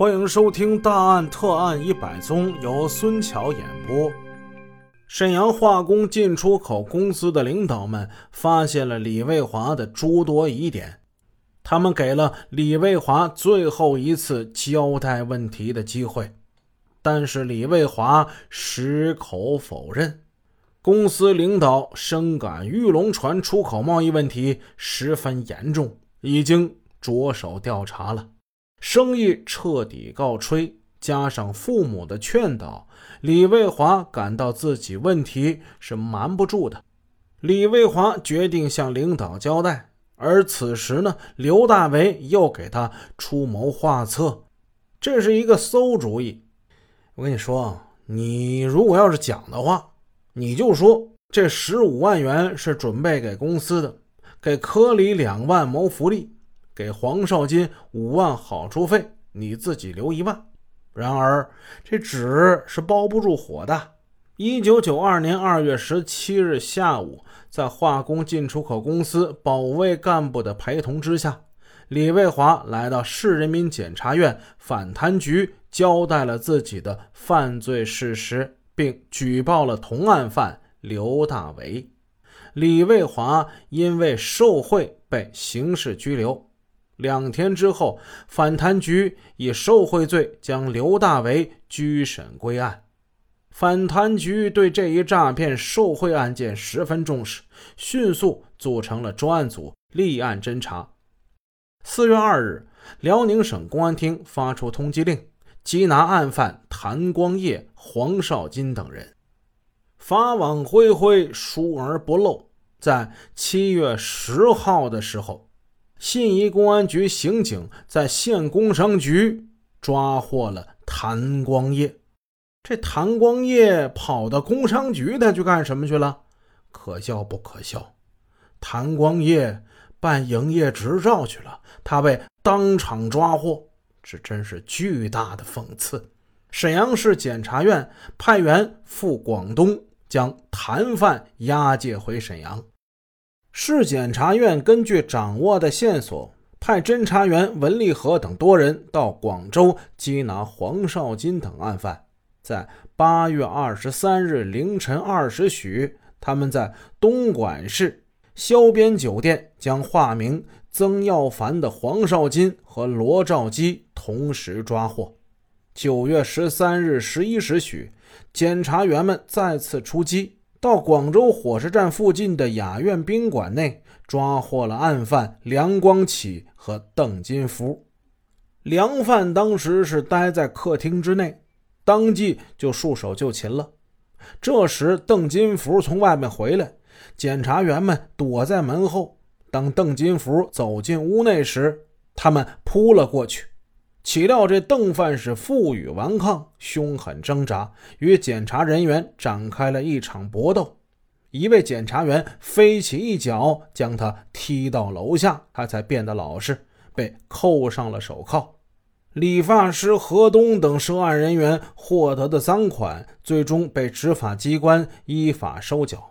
欢迎收听《大案特案一百宗》，由孙桥演播。沈阳化工进出口公司的领导们发现了李卫华的诸多疑点，他们给了李卫华最后一次交代问题的机会，但是李卫华矢口否认。公司领导深感玉龙船出口贸易问题十分严重，已经着手调查了。生意彻底告吹，加上父母的劝导，李卫华感到自己问题是瞒不住的。李卫华决定向领导交代，而此时呢，刘大为又给他出谋划策，这是一个馊主意。我跟你说，你如果要是讲的话，你就说这十五万元是准备给公司的，给科里两万谋福利。给黄少金五万好处费，你自己留一万。然而这纸是包不住火的。一九九二年二月十七日下午，在化工进出口公司保卫干部的陪同之下，李卫华来到市人民检察院反贪局，交代了自己的犯罪事实，并举报了同案犯刘大为。李卫华因为受贿被刑事拘留。两天之后，反贪局以受贿罪将刘大为拘审归案。反贪局对这一诈骗受贿案件十分重视，迅速组成了专案组立案侦查。四月二日，辽宁省公安厅发出通缉令，缉拿案犯谭光业、黄少金等人。法网恢恢，疏而不漏。在七月十号的时候。信宜公安局刑警在县工商局抓获了谭光业。这谭光业跑到工商局，他去干什么去了？可笑不可笑？谭光业办营业执照去了，他被当场抓获，这真是巨大的讽刺。沈阳市检察院派员赴广东，将谭犯押解回沈阳。市检察院根据掌握的线索，派侦查员文立和等多人到广州缉拿黄少金等案犯。在八月二十三日凌晨二时许，他们在东莞市萧边酒店将化名曾耀凡的黄少金和罗兆基同时抓获。九月十三日十一时许，检察员们再次出击。到广州火车站附近的雅苑宾馆内，抓获了案犯梁光启和邓金福。梁犯当时是待在客厅之内，当即就束手就擒了。这时，邓金福从外面回来，检察员们躲在门后。当邓金福走进屋内时，他们扑了过去。岂料这邓范是负隅顽抗，凶狠挣扎，与检查人员展开了一场搏斗。一位检察员飞起一脚，将他踢到楼下，他才变得老实，被扣上了手铐。理发师何东等涉案人员获得的赃款，最终被执法机关依法收缴。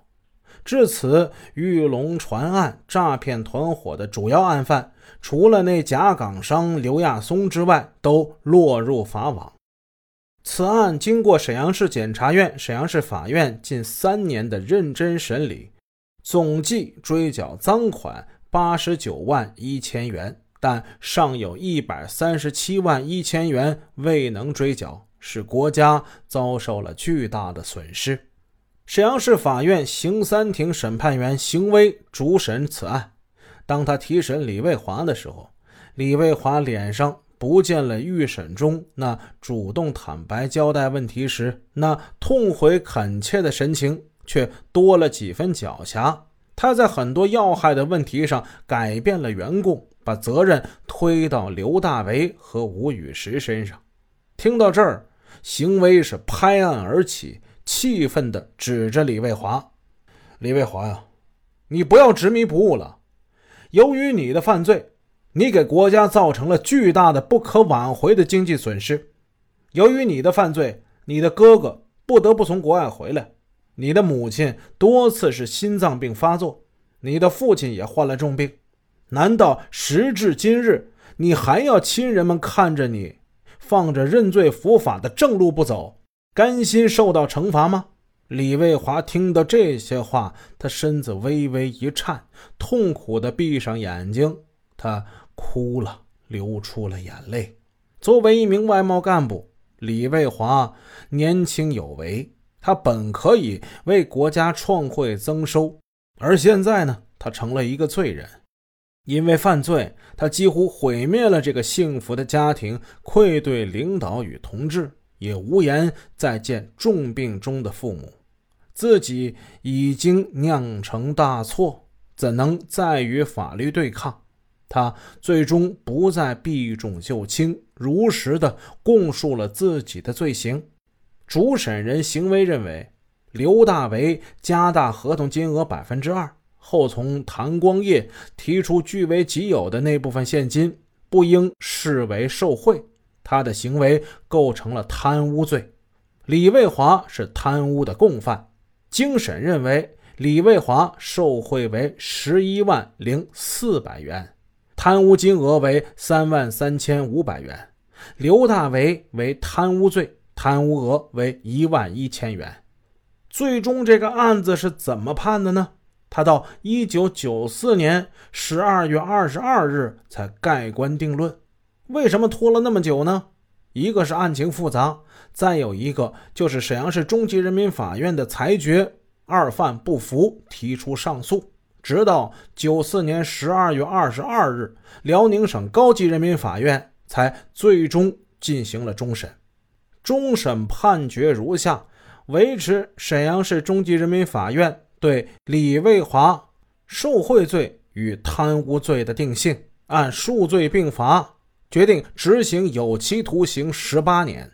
至此，玉龙船案诈骗团伙的主要案犯。除了那假港商刘亚松之外，都落入法网。此案经过沈阳市检察院、沈阳市法院近三年的认真审理，总计追缴赃款八十九万一千元，但尚有一百三十七万一千元未能追缴，使国家遭受了巨大的损失。沈阳市法院刑三庭审判员邢威主审此案。当他提审李卫华的时候，李卫华脸上不见了预审中那主动坦白交代问题时那痛悔恳切的神情，却多了几分狡黠。他在很多要害的问题上改变了原供，把责任推到刘大为和吴雨石身上。听到这儿，邢威是拍案而起，气愤地指着李卫华：“李卫华呀，你不要执迷不悟了。”由于你的犯罪，你给国家造成了巨大的、不可挽回的经济损失。由于你的犯罪，你的哥哥不得不从国外回来，你的母亲多次是心脏病发作，你的父亲也患了重病。难道时至今日，你还要亲人们看着你放着认罪伏法的正路不走，甘心受到惩罚吗？李卫华听到这些话，他身子微微一颤，痛苦地闭上眼睛，他哭了，流出了眼泪。作为一名外贸干部，李卫华年轻有为，他本可以为国家创汇增收，而现在呢，他成了一个罪人。因为犯罪，他几乎毁灭了这个幸福的家庭，愧对领导与同志，也无颜再见重病中的父母。自己已经酿成大错，怎能再与法律对抗？他最终不再避重就轻，如实的供述了自己的罪行。主审人行为认为，刘大为加大合同金额百分之二。后从谭光业提出据为己有的那部分现金不应视为受贿，他的行为构成了贪污罪。李卫华是贪污的共犯。经审认为，李卫华受贿为十一万零四百元，贪污金额为三万三千五百元。刘大为为贪污罪，贪污额为一万一千元。最终这个案子是怎么判的呢？他到一九九四年十二月二十二日才盖棺定论，为什么拖了那么久呢？一个是案情复杂，再有一个就是沈阳市中级人民法院的裁决，二犯不服，提出上诉，直到九四年十二月二十二日，辽宁省高级人民法院才最终进行了终审。终审判决如下：维持沈阳市中级人民法院。对李卫华受贿罪与贪污罪的定性，按数罪并罚，决定执行有期徒刑十八年。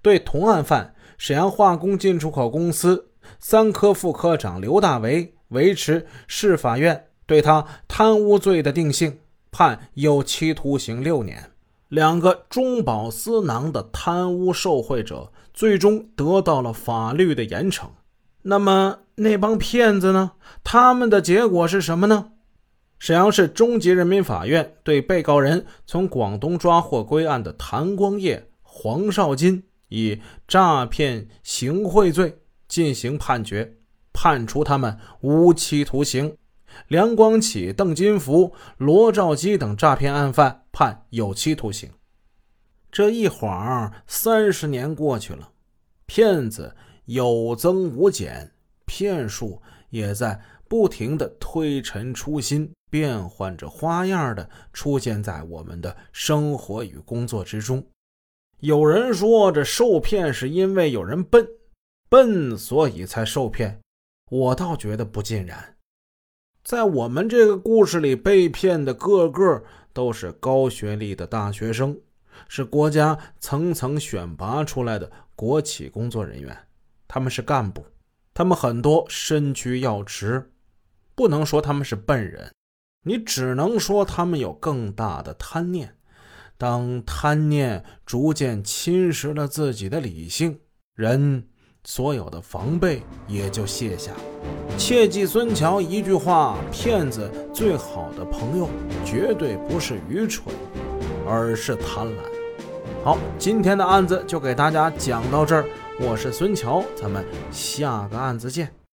对同案犯沈阳化工进出口公司三科副科长刘大为，维持市法院对他贪污罪的定性，判有期徒刑六年。两个中饱私囊的贪污受贿者，最终得到了法律的严惩。那么那帮骗子呢？他们的结果是什么呢？沈阳市中级人民法院对被告人从广东抓获归案的谭光业、黄少金以诈骗行贿罪进行判决，判处他们无期徒刑；梁光启、邓金福、罗兆基等诈骗案犯判有期徒刑。这一晃三十年过去了，骗子。有增无减，骗术也在不停的推陈出新，变换着花样的出现在我们的生活与工作之中。有人说，这受骗是因为有人笨，笨所以才受骗。我倒觉得不尽然。在我们这个故事里，被骗的个个都是高学历的大学生，是国家层层选拔出来的国企工作人员。他们是干部，他们很多身居要职，不能说他们是笨人，你只能说他们有更大的贪念。当贪念逐渐侵蚀了自己的理性，人所有的防备也就卸下。切记孙桥一句话：骗子最好的朋友绝对不是愚蠢，而是贪婪。好，今天的案子就给大家讲到这儿。我是孙桥，咱们下个案子见。